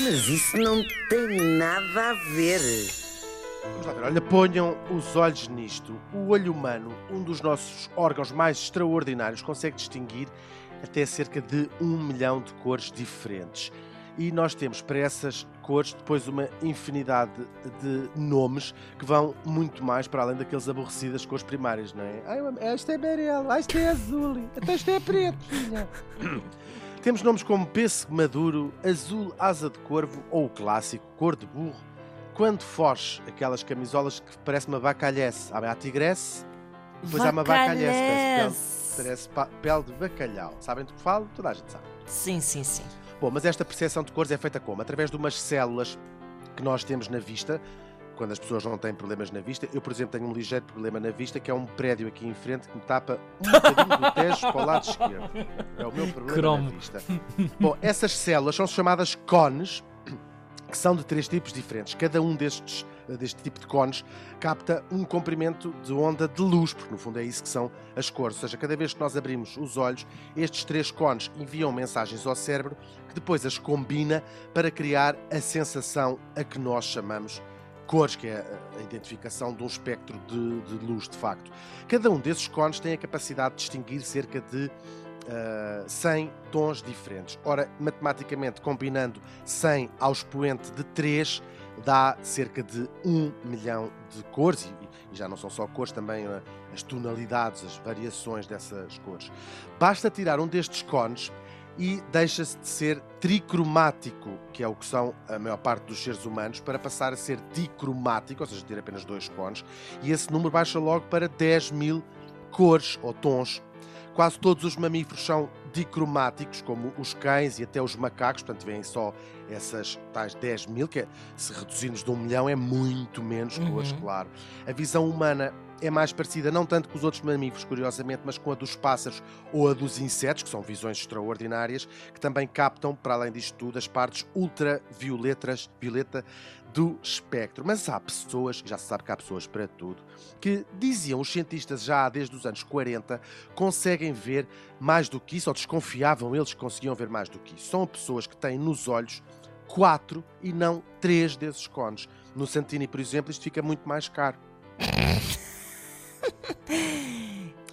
Mas isso não tem nada a ver. Vamos lá ver, olha, ponham os olhos nisto. O olho humano, um dos nossos órgãos mais extraordinários, consegue distinguir até cerca de um milhão de cores diferentes. E nós temos para essas cores depois uma infinidade de nomes que vão muito mais para além daqueles aborrecidas cores primárias, não é? Ai, este é amarelo, ah, este é azul, até este é preto. filha. Temos nomes como pêssego maduro, azul asa de corvo ou o clássico cor de burro. Quando foge, aquelas camisolas que parece uma bacalhece. Há a tigresse, depois há uma bacalhece, parece pele, parece pa- pele de bacalhau. Sabem do que falo? Toda a gente sabe. Sim, sim, sim. Bom, mas esta percepção de cores é feita como? Através de umas células que nós temos na vista, quando as pessoas não têm problemas na vista. Eu, por exemplo, tenho um ligeiro problema na vista, que é um prédio aqui em frente que me tapa um bocadinho do tejo para o lado esquerdo. É o meu problema Cromo. na vista. Bom, essas células são chamadas cones, que são de três tipos diferentes. Cada um destes deste tipo de cones capta um comprimento de onda de luz, porque no fundo é isso que são as cores. Ou seja, cada vez que nós abrimos os olhos, estes três cones enviam mensagens ao cérebro que depois as combina para criar a sensação a que nós chamamos cores, que é a identificação de um espectro de, de luz, de facto. Cada um desses cones tem a capacidade de distinguir cerca de Uh, 100 tons diferentes. Ora, matematicamente, combinando 100 ao expoente de 3, dá cerca de 1 milhão de cores, e, e já não são só cores, também uh, as tonalidades, as variações dessas cores. Basta tirar um destes cones e deixa-se de ser tricromático, que é o que são a maior parte dos seres humanos, para passar a ser dicromático, ou seja, ter apenas dois cones, e esse número baixa logo para 10 mil cores ou tons. Quase todos os mamíferos são dicromáticos, como os cães e até os macacos, portanto, vêm só essas tais 10 mil, que é, se reduzirmos de um milhão é muito menos cores, Uhum. claro. A visão humana é mais parecida, não tanto com os outros mamíferos, curiosamente, mas com a dos pássaros ou a dos insetos, que são visões extraordinárias, que também captam, para além disto tudo, as partes ultravioletas violeta do espectro. Mas há pessoas, já se sabe que há pessoas para tudo, que diziam os cientistas já desde os anos 40 conseguem ver mais do que isso, ou desconfiavam eles que conseguiam ver mais do que isso. São pessoas que têm nos olhos quatro e não três desses cones. No Santini, por exemplo, isto fica muito mais caro.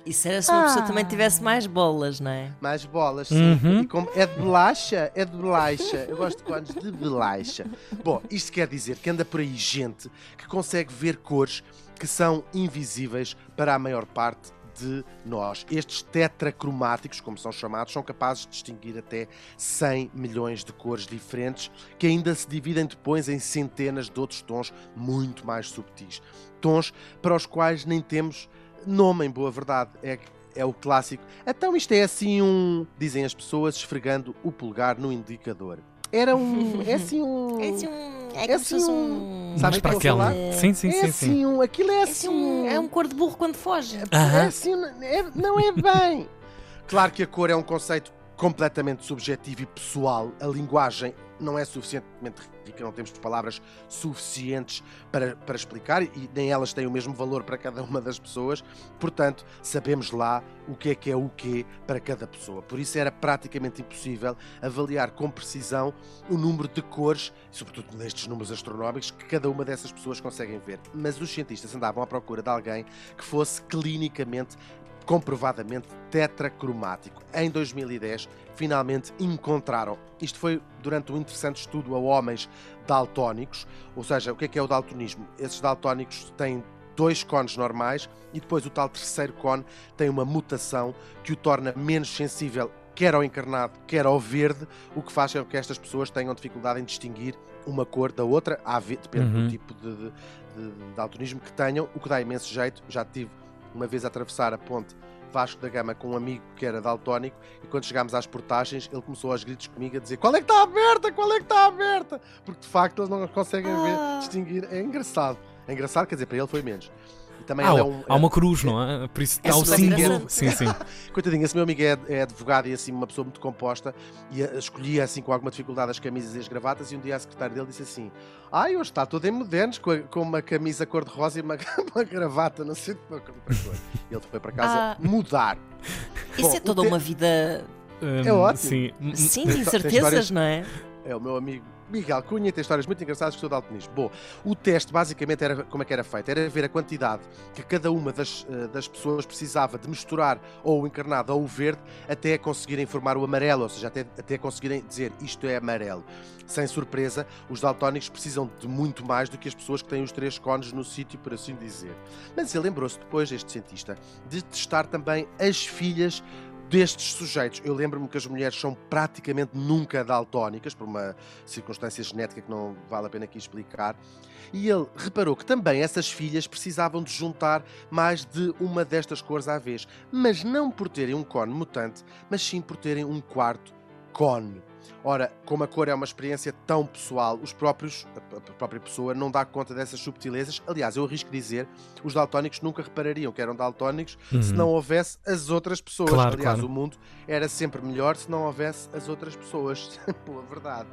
Isso era se uma pessoa também tivesse mais bolas, não é? Mais bolas, sim. Uhum. E como é de bolacha, é de bolacha. Eu gosto de cones de bolacha. Bom, isto quer dizer que anda por aí gente que consegue ver cores que são invisíveis para a maior parte de nós. Estes tetracromáticos, como são chamados, são capazes de distinguir até 100 milhões de cores diferentes, que ainda se dividem depois em centenas de outros tons muito mais subtis. Tons para os quais nem temos nome, em boa verdade. É, é o clássico. Então isto é assim um. Dizem as pessoas esfregando o polegar no indicador. Era um. É assim um. É assim um. É É assim um- um. Sabe Mais o que para vou aquela. falar? Sim, sim, é sim, assim sim. um. Aquilo é É assim assim um. um. É um cor de burro quando foge. É Aham. assim, é- não é bem. Claro que a cor é um conceito completamente subjetivo e pessoal. A linguagem não é suficientemente rica, não temos palavras suficientes para, para explicar e nem elas têm o mesmo valor para cada uma das pessoas. Portanto, sabemos lá o que é que é o quê para cada pessoa. Por isso era praticamente impossível avaliar com precisão o número de cores, sobretudo nestes números astronómicos, que cada uma dessas pessoas conseguem ver. Mas os cientistas andavam à procura de alguém que fosse clinicamente comprovadamente tetracromático. Em 2010, finalmente encontraram. Isto foi durante um interessante estudo a homens daltónicos, ou seja, o que é que é o daltonismo? Esses daltónicos têm dois cones normais e depois o tal terceiro cone tem uma mutação que o torna menos sensível quer ao encarnado, quer ao verde, o que faz com que estas pessoas tenham dificuldade em distinguir uma cor da outra, depende Uhum. do tipo de, de, de daltonismo que tenham, o que dá imenso jeito. Já tive uma vez a atravessar a ponte Vasco da Gama com um amigo que era daltónico e quando chegámos às portagens ele começou aos gritos comigo a dizer qual é que está aberta, qual é que está aberta? Porque de facto eles não conseguem Ah. ver, distinguir, é engraçado. É engraçado, quer dizer, para ele foi menos também Há, ele é um, há uma cruz, não é? Por isso É está o super símbolo. Sim, sim. Coitadinho, esse meu amigo é, é advogado e assim uma pessoa muito composta e escolhia assim com alguma dificuldade as camisas e as gravatas e um dia a secretária dele disse assim ai, hoje está todo em modernos com, a- com uma camisa cor-de-rosa e uma, uma gravata, não sei de que outra cor. E ele foi para casa Ah. mudar. Isso Bom, é toda o te- uma vida. Hum, É ótimo. Sim. Sim, tem histórias- não é? É o meu amigo Miguel Cunha tem histórias muito engraçadas que sou daltonismo. Bom, o teste basicamente era como é que era feito? Era ver a quantidade que cada uma das, eh, das pessoas precisava de misturar ou o encarnado ou o verde até conseguirem formar o amarelo, ou seja, até, até conseguirem dizer isto é amarelo. Sem surpresa, os daltónicos precisam de muito mais do que as pessoas que têm os três cones no sítio, por assim dizer. Mas ele lembrou-se depois, este cientista, de testar também as filhas destes sujeitos. Eu lembro-me que as mulheres são praticamente nunca daltónicas, por uma circunstância genética que não vale a pena aqui explicar. E ele reparou que também essas filhas precisavam de juntar mais de uma destas cores à vez, mas não por terem um cone mutante, mas sim por terem um quarto cone. Ora, como a cor é uma experiência tão pessoal, os próprios, a própria pessoa não dá conta dessas subtilezas. Aliás, eu arrisco dizer, os daltónicos nunca reparariam que eram daltónicos uhum. se não houvesse as outras pessoas. Claro, Aliás, claro. o mundo era sempre melhor se não houvesse as outras pessoas. Pô, verdade.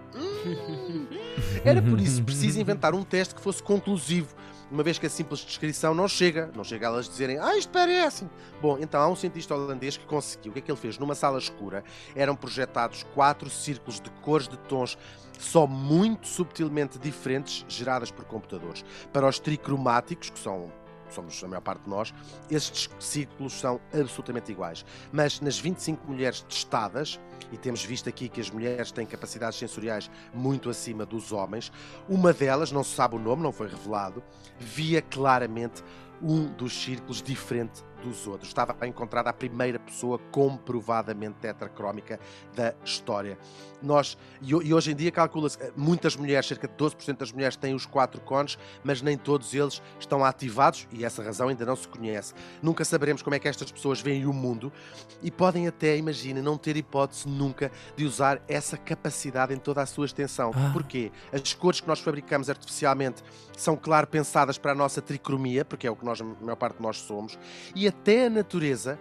era por isso preciso inventar um teste que fosse conclusivo uma vez que a simples descrição não chega, não chega a elas dizerem, ah, isto parece. Bom, então há um cientista holandês que conseguiu. O que é que ele fez? Numa sala escura eram projetados quatro círculos de cores de tons só muito subtilmente diferentes, geradas por computadores. Para os tricromáticos, que são somos a maior parte de nós, estes círculos são absolutamente iguais. Mas nas 25 mulheres testadas, e temos visto aqui que as mulheres têm capacidades sensoriais muito acima dos homens, uma delas, não se sabe o nome, não foi revelado, via claramente um dos círculos diferente dos outros. Estava encontrada a primeira pessoa comprovadamente tetracrómica da história. Nós, e hoje em dia calcula-se, eh, muitas mulheres, cerca de 12% das mulheres têm os quatro cones, mas nem todos eles estão ativados e essa razão ainda não se conhece. Nunca saberemos como é que estas pessoas veem o mundo e podem até, imagina, não ter hipótese nunca de usar essa capacidade em toda a sua extensão. Ah. Porquê? As cores que nós fabricamos artificialmente são, claro, pensadas para a nossa tricromia, porque é o que nós, a maior parte de nós somos, e até a natureza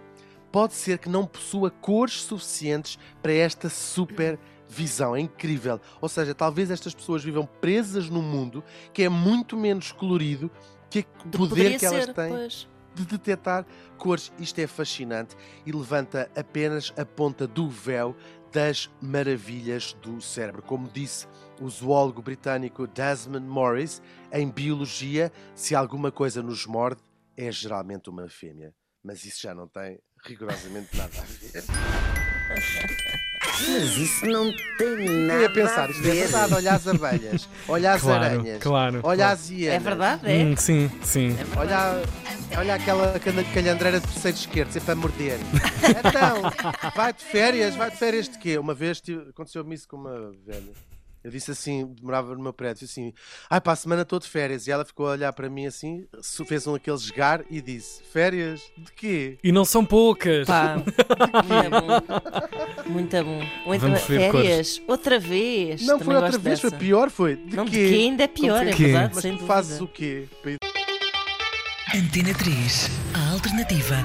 pode ser que não possua cores suficientes para esta super visão. É incrível. Ou seja, talvez estas pessoas vivam presas num mundo que é muito menos colorido que o poder que elas têm. Pois de detectar cores. Isto é fascinante e levanta apenas a ponta do véu das maravilhas do cérebro. Como disse o zoólogo britânico Desmond Morris, em biologia, se alguma coisa nos morde, é geralmente uma fêmea. Mas isso já não tem rigorosamente nada a ver. Mas isso não tem nada Eu ia pensar, isto é verdade, olha as abelhas, olha as claro, aranhas, claro, olha claro. as hienas. É verdade, é? Hum, sim, sim. É olha, olha aquela calhandreira de terceiro esquerdo, sempre a morder. então, vai de férias, vai de férias de quê? Uma vez aconteceu-me isso com uma velha. Eu disse assim, demorava no meu prédio, assim, ai, para a semana estou de férias. E ela ficou a olhar para mim assim, fez um aquele esgar e disse: Férias? De quê? E não são poucas. Pá, muito bom. Muito bom. Vamos férias? Cores. Outra vez. Não foi outra vez, dessa. foi pior, foi. De não, quê? de quê ainda é pior, é verdade. Mas tu fazes o quê? Antena 3, a alternativa